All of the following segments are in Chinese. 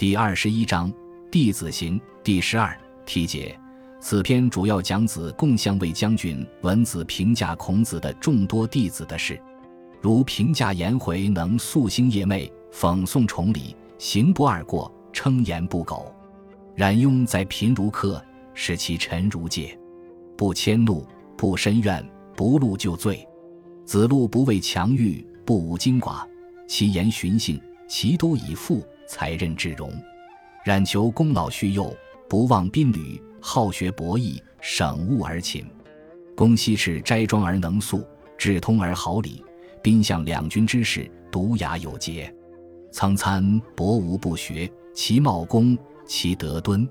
第二十一章弟子行第十二题解。此篇主要讲子贡相卫将军文子评价孔子的众多弟子的事，如评价颜回能夙兴夜寐，讽诵崇礼，行不贰过，称言不苟；冉雍在贫如客，使其臣如芥，不迁怒，不申怨，不怒就罪。子路不畏强欲，不无矜寡，其言循性，其都以富。才任至荣，冉求功老恤幼，不忘宾旅，好学博弈，省物而勤。公西赤斋庄而能素，志通而好礼，宾相两军之事，独雅有节。曾参博无不学，其貌恭，其德敦，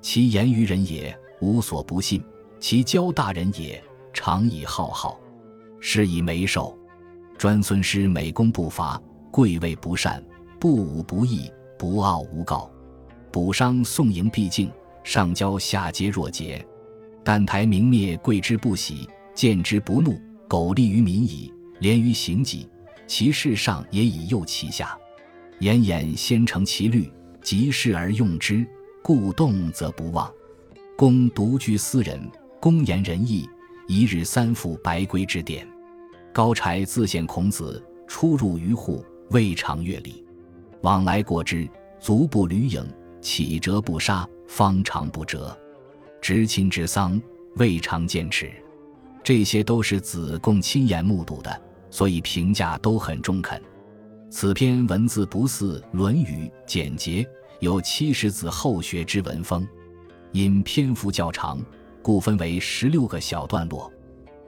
其言于人也，无所不信；其交大人也，常以好好，是以眉寿。专孙师美功不乏，贵位不善。不武不义，不傲无告，补伤宋营必敬，上交下皆若节。但台明灭，贵之不喜，见之不怒，苟利于民矣，廉于行己，其事上也以诱其下。言言先成其虑，及事而用之，故动则不忘。公独居私人，公言仁义，一日三复白圭之典。高柴自献孔子，出入于户，未尝阅礼。往来过之，足不履影；起折不杀，方长不折。执亲之丧，未尝见耻。这些都是子贡亲眼目睹的，所以评价都很中肯。此篇文字不似《论语》简洁，有七十子后学之文风。因篇幅较长，故分为十六个小段落。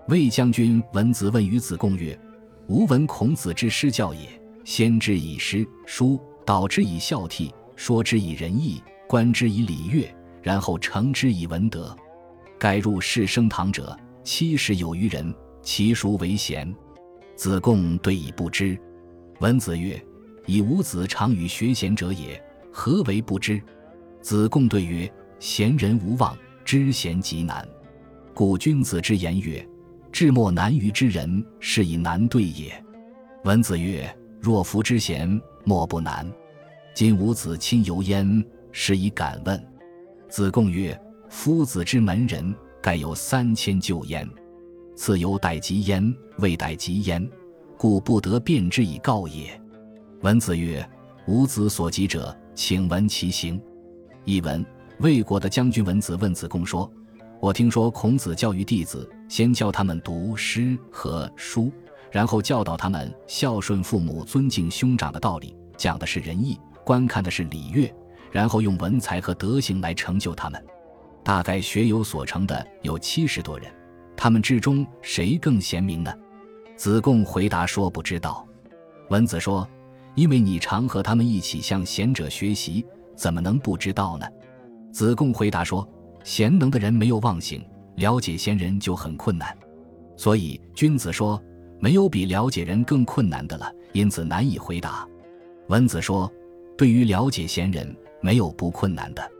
魏将军文子问于子贡曰：“吾闻孔子之师教也。”先之以诗书，导之以孝悌，说之以仁义，观之以礼乐，然后成之以文德。盖入世升堂者七十有余人，其孰为贤？子贡对以不知。文子曰：“以吾子常与学贤者也，何为不知？”子贡对曰：“贤人无望，知贤极难。故君子之言曰：‘至莫难于之人，是以难对也。’”文子曰。若夫之贤，莫不难。今吾子亲游焉，是以敢问。子贡曰：“夫子之门人，盖有三千旧焉。次有待及焉，未待及焉，故不得辩之以告也。”文子曰：“吾子所及者，请闻其行。”译文：魏国的将军文子问子贡说：“我听说孔子教育弟子，先教他们读诗和书。”然后教导他们孝顺父母、尊敬兄长的道理，讲的是仁义，观看的是礼乐，然后用文才和德行来成就他们。大概学有所成的有七十多人，他们之中谁更贤明呢？子贡回答说：“不知道。”文子说：“因为你常和他们一起向贤者学习，怎么能不知道呢？”子贡回答说：“贤能的人没有忘形，了解贤人就很困难。所以君子说。”没有比了解人更困难的了，因此难以回答。文子说：“对于了解贤人，没有不困难的。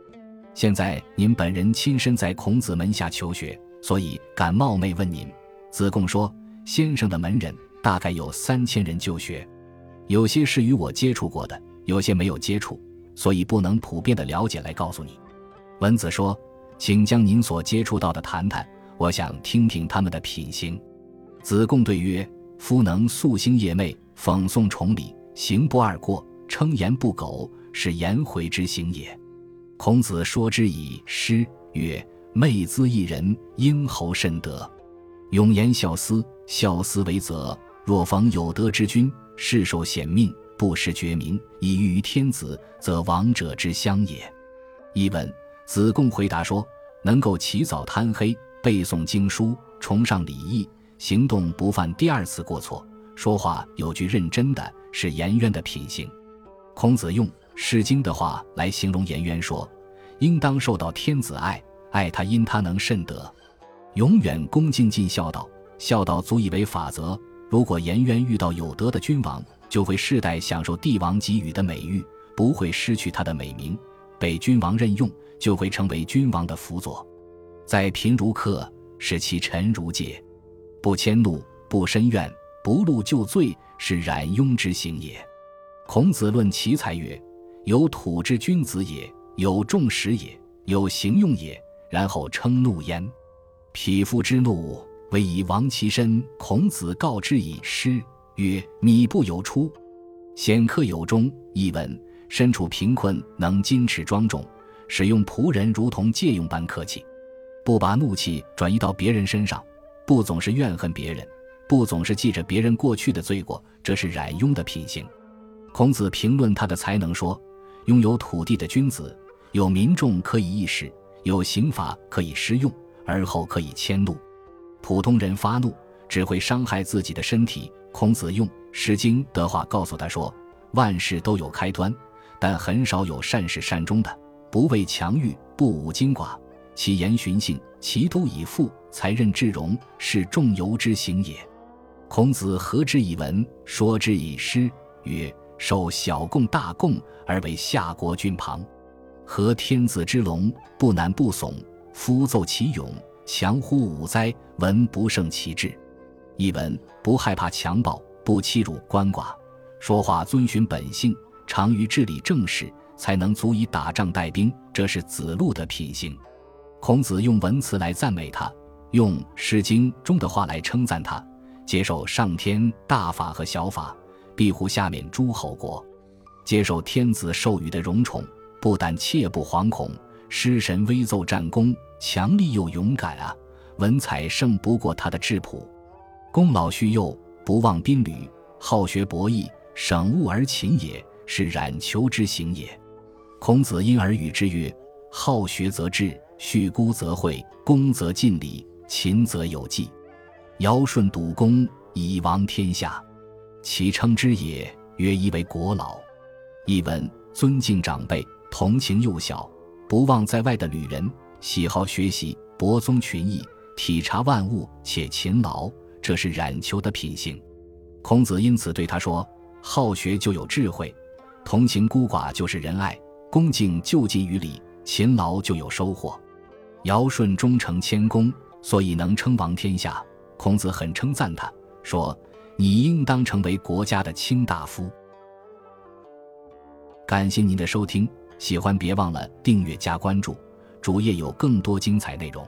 现在您本人亲身在孔子门下求学，所以敢冒昧问您。”子贡说：“先生的门人大概有三千人就学，有些是与我接触过的，有些没有接触，所以不能普遍的了解来告诉你。”文子说：“请将您所接触到的谈谈，我想听听他们的品行。”子贡对曰。夫能夙兴夜寐，讽诵崇礼，行不贰过，称言不苟，是颜回之行也。孔子说之以诗曰：“昧兹一人，英侯甚德。永言孝思，孝思为则。若逢有德之君，世受显命，不识爵名，以欲于天子，则王者之乡也。”译文：子贡回答说：“能够起早贪黑，背诵经书，崇尚礼义。”行动不犯第二次过错，说话有句认真的是颜渊的品行。孔子用《诗经》的话来形容颜渊，说：“应当受到天子爱，爱他因他能慎德，永远恭敬尽孝道，孝道足以为法则。如果颜渊遇到有德的君王，就会世代享受帝王给予的美誉，不会失去他的美名，被君王任用就会成为君王的辅佐。在贫如客，使其臣如芥。”不迁怒，不申怨，不怒就罪，是冉雍之行也。孔子论奇才曰：“有土之君子也，有众食也，有行用也。然后称怒焉。匹夫之怒，为以亡其身。孔子告之以诗曰：“米不有出，显克有终。”译文：身处贫困，能矜持庄重，使用仆人如同借用般客气，不把怒气转移到别人身上，不总是怨恨别人，不总是记着别人过去的罪过，这是冉雍的品行。孔子评论他的才能说：“拥有土地的君子，有民众可以议事。”有刑法可以施用，而后可以迁怒。普通人发怒只会伤害自己的身体。孔子用《诗经》的话告诉他说：“万事都有开端，但很少有善始善终的。不畏强欲，不武精寡，其言循性，其都以富，才任至容，是仲由之行也。”孔子何之以文，说之以诗，曰：“受小贡大贡，而为下国君旁。”和天子之龙，不难不耸。夫奏其勇，强乎武哉？文不胜其志。译文：不害怕强暴，不欺辱官寡，说话遵循本性，常于治理政事，才能足以打仗带兵。这是子路的品行。孔子用文辞来赞美他，用《诗经》中的话来称赞他。接受上天大法和小法，庇护下面诸侯国，接受天子授予的荣宠。不但切不惶恐，诗神威奏战功，强力又勇敢啊！文采胜不过他的质朴，功老恤幼，不忘宾旅，好学博弈，省物而勤也，是冉求之行也。孔子因而语之曰：“好学则智，恤孤则惠，恭则尽礼，勤则有纪。尧舜笃公，以王天下，其称之也，曰一为国老。”译文：尊敬长辈。同情幼小，不忘在外的旅人，喜好学习，博宗群义，体察万物，且勤劳，这是冉求的品性。孔子因此对他说：“好学就有智慧，同情孤寡就是仁爱，恭敬就近于礼，勤劳就有收获。尧舜忠诚谦恭，所以能称王天下。”孔子很称赞他，说：“你应当成为国家的卿大夫。”感谢您的收听。喜欢别忘了订阅加关注，主页有更多精彩内容。